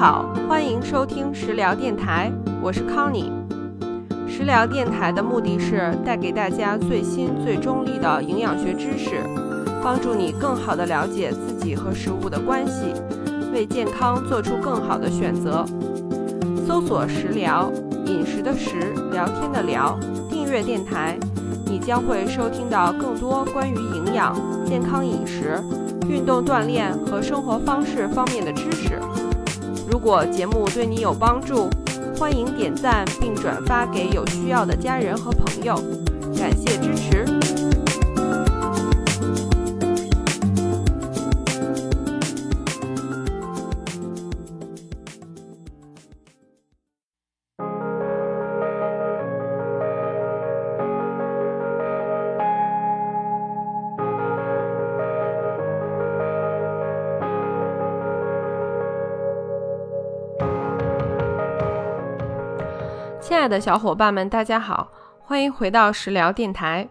好，欢迎收听食疗电台，我是康妮。食疗电台的目的是带给大家最新最中立的营养学知识，帮助你更好的了解自己和食物的关系，为健康做出更好的选择。搜索“食疗”，饮食的食，聊天的聊，订阅电台，你将会收听到更多关于营养、健康饮食、运动锻炼和生活方式方面的知识。如果节目对你有帮助，欢迎点赞并转发给有需要的家人和朋友，感谢支持。亲爱的小伙伴们，大家好，欢迎回到食疗电台。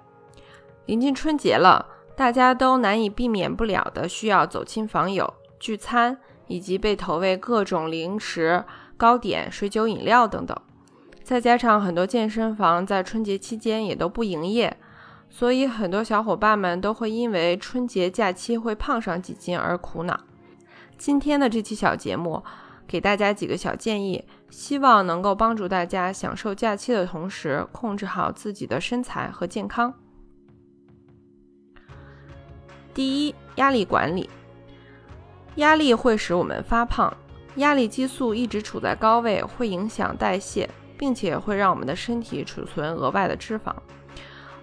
临近春节了，大家都难以避免不了的需要走亲访友、聚餐，以及被投喂各种零食、糕点、水酒、饮料等等。再加上很多健身房在春节期间也都不营业，所以很多小伙伴们都会因为春节假期会胖上几斤而苦恼。今天的这期小节目。给大家几个小建议，希望能够帮助大家享受假期的同时，控制好自己的身材和健康。第一，压力管理。压力会使我们发胖，压力激素一直处在高位，会影响代谢，并且会让我们的身体储存额外的脂肪。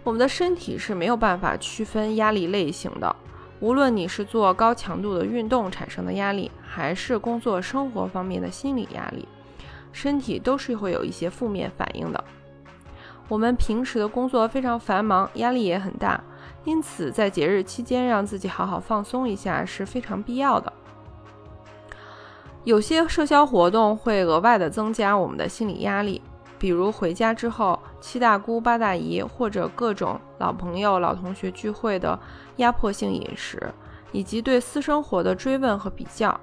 我们的身体是没有办法区分压力类型的。无论你是做高强度的运动产生的压力，还是工作生活方面的心理压力，身体都是会有一些负面反应的。我们平时的工作非常繁忙，压力也很大，因此在节日期间让自己好好放松一下是非常必要的。有些社交活动会额外的增加我们的心理压力。比如回家之后，七大姑八大姨或者各种老朋友、老同学聚会的压迫性饮食，以及对私生活的追问和比较。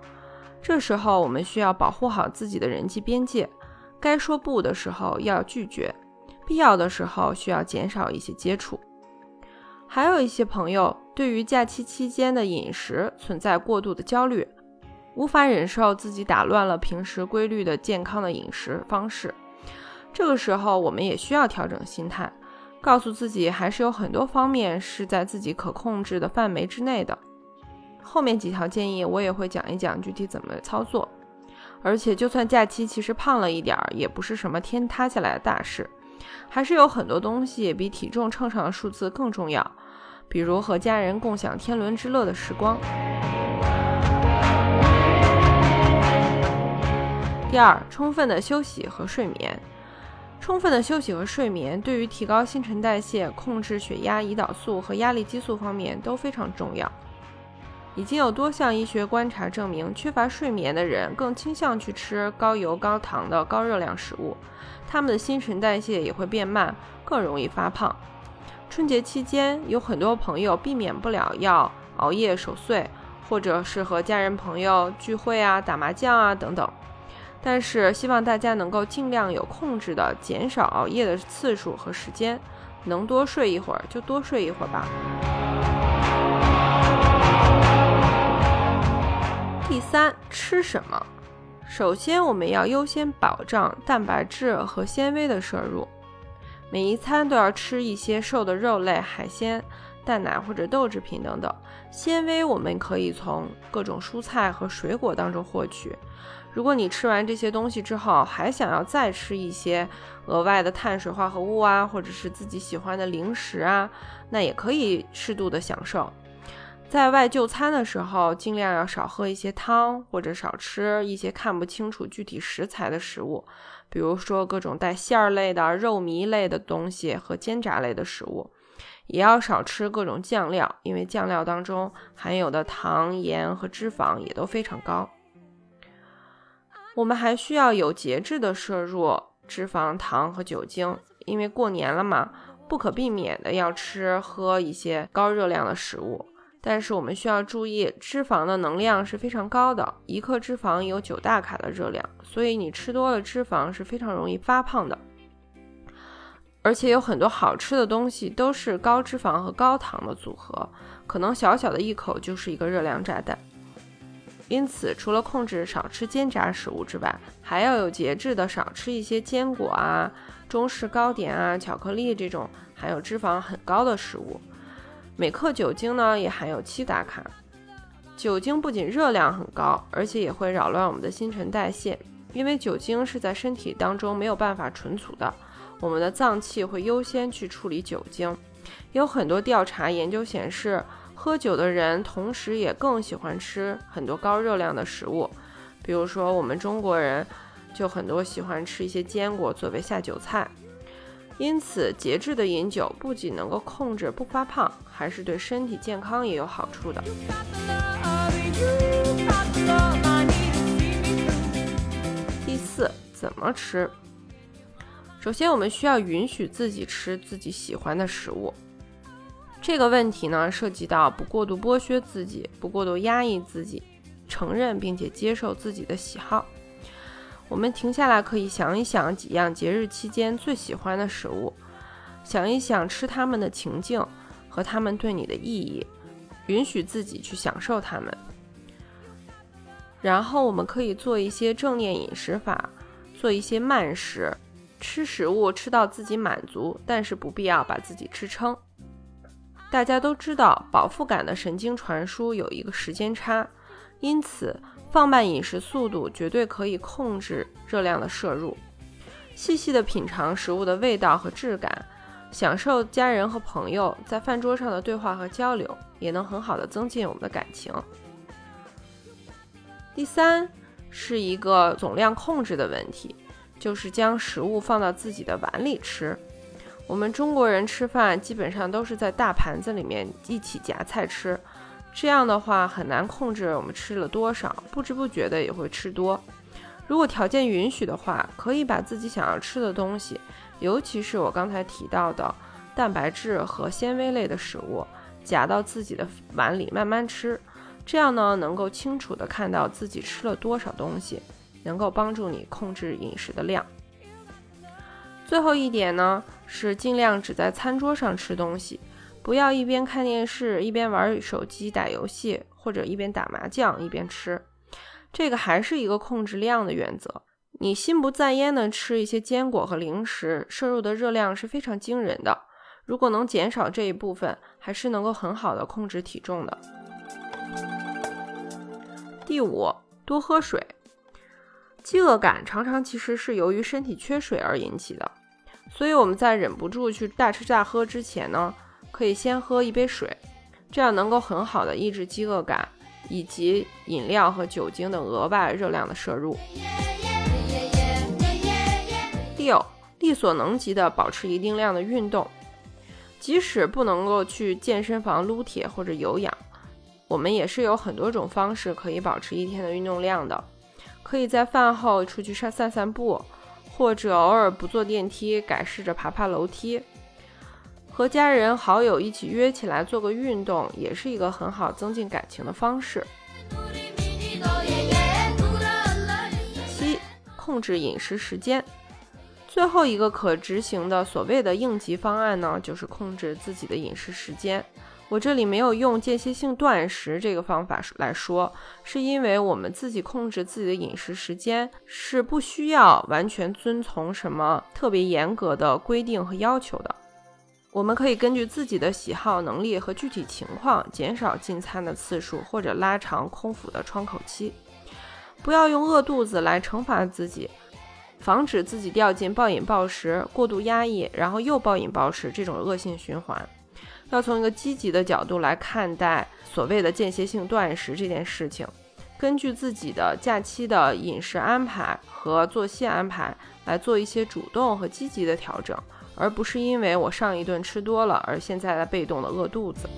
这时候，我们需要保护好自己的人际边界，该说不的时候要拒绝，必要的时候需要减少一些接触。还有一些朋友对于假期期间的饮食存在过度的焦虑，无法忍受自己打乱了平时规律的健康的饮食方式。这个时候，我们也需要调整心态，告诉自己还是有很多方面是在自己可控制的范围之内的。后面几条建议我也会讲一讲具体怎么操作。而且，就算假期其实胖了一点儿，也不是什么天塌下来的大事，还是有很多东西比体重秤上的数字更重要，比如和家人共享天伦之乐的时光。第二，充分的休息和睡眠。充分的休息和睡眠对于提高新陈代谢、控制血压、胰岛素和压力激素方面都非常重要。已经有多项医学观察证明，缺乏睡眠的人更倾向去吃高油高糖的高热量食物，他们的新陈代谢也会变慢，更容易发胖。春节期间，有很多朋友避免不了要熬夜守岁，或者是和家人朋友聚会啊、打麻将啊等等。但是希望大家能够尽量有控制的减少熬夜的次数和时间，能多睡一会儿就多睡一会儿吧。第三，吃什么？首先我们要优先保障蛋白质和纤维的摄入，每一餐都要吃一些瘦的肉类、海鲜、蛋奶或者豆制品等等。纤维我们可以从各种蔬菜和水果当中获取。如果你吃完这些东西之后，还想要再吃一些额外的碳水化合物啊，或者是自己喜欢的零食啊，那也可以适度的享受。在外就餐的时候，尽量要少喝一些汤，或者少吃一些看不清楚具体食材的食物，比如说各种带馅儿类的、肉糜类的东西和煎炸类的食物。也要少吃各种酱料，因为酱料当中含有的糖、盐和脂肪也都非常高。我们还需要有节制的摄入脂肪、糖和酒精，因为过年了嘛，不可避免的要吃喝一些高热量的食物。但是我们需要注意，脂肪的能量是非常高的，一克脂肪有九大卡的热量，所以你吃多了脂肪是非常容易发胖的。而且有很多好吃的东西都是高脂肪和高糖的组合，可能小小的一口就是一个热量炸弹。因此，除了控制少吃煎炸食物之外，还要有节制的少吃一些坚果啊、中式糕点啊、巧克力这种含有脂肪很高的食物。每克酒精呢也含有七大卡，酒精不仅热量很高，而且也会扰乱我们的新陈代谢，因为酒精是在身体当中没有办法存储的，我们的脏器会优先去处理酒精。有很多调查研究显示，喝酒的人同时也更喜欢吃很多高热量的食物，比如说我们中国人就很多喜欢吃一些坚果作为下酒菜。因此，节制的饮酒不仅能够控制不发胖，还是对身体健康也有好处的。第四，怎么吃？首先，我们需要允许自己吃自己喜欢的食物。这个问题呢，涉及到不过度剥削自己，不过度压抑自己，承认并且接受自己的喜好。我们停下来，可以想一想几样节日期间最喜欢的食物，想一想吃它们的情境和它们对你的意义，允许自己去享受它们。然后我们可以做一些正念饮食法，做一些慢食，吃食物吃到自己满足，但是不必要把自己吃撑。大家都知道，饱腹感的神经传输有一个时间差，因此。放慢饮食速度，绝对可以控制热量的摄入。细细的品尝食物的味道和质感，享受家人和朋友在饭桌上的对话和交流，也能很好的增进我们的感情。第三是一个总量控制的问题，就是将食物放到自己的碗里吃。我们中国人吃饭基本上都是在大盘子里面一起夹菜吃。这样的话很难控制我们吃了多少，不知不觉的也会吃多。如果条件允许的话，可以把自己想要吃的东西，尤其是我刚才提到的蛋白质和纤维类的食物，夹到自己的碗里慢慢吃。这样呢，能够清楚的看到自己吃了多少东西，能够帮助你控制饮食的量。最后一点呢，是尽量只在餐桌上吃东西。不要一边看电视一边玩手机打游戏，或者一边打麻将一边吃，这个还是一个控制量的原则。你心不在焉的吃一些坚果和零食，摄入的热量是非常惊人的。如果能减少这一部分，还是能够很好的控制体重的。第五，多喝水。饥饿感常常其实是由于身体缺水而引起的，所以我们在忍不住去大吃大喝之前呢。可以先喝一杯水，这样能够很好的抑制饥饿感以及饮料和酒精的额外热量的摄入。六，力所能及的保持一定量的运动，即使不能够去健身房撸铁或者有氧，我们也是有很多种方式可以保持一天的运动量的。可以在饭后出去散散散步，或者偶尔不坐电梯，改试着爬爬楼梯。和家人好友一起约起来做个运动，也是一个很好增进感情的方式。七，控制饮食时间。最后一个可执行的所谓的应急方案呢，就是控制自己的饮食时间。我这里没有用间歇性断食这个方法来说，是因为我们自己控制自己的饮食时间是不需要完全遵从什么特别严格的规定和要求的。我们可以根据自己的喜好、能力和具体情况，减少进餐的次数，或者拉长空腹的窗口期。不要用饿肚子来惩罚自己，防止自己掉进暴饮暴食、过度压抑，然后又暴饮暴食这种恶性循环。要从一个积极的角度来看待所谓的间歇性断食这件事情，根据自己的假期的饮食安排和作息安排来做一些主动和积极的调整。而不是因为我上一顿吃多了，而现在在被动的饿肚子。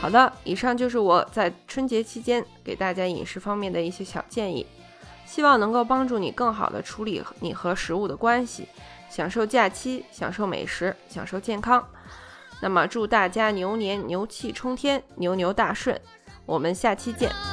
好的，以上就是我在春节期间给大家饮食方面的一些小建议，希望能够帮助你更好的处理你和食物的关系，享受假期，享受美食，享受健康。那么祝大家牛年牛气冲天，牛牛大顺，我们下期见。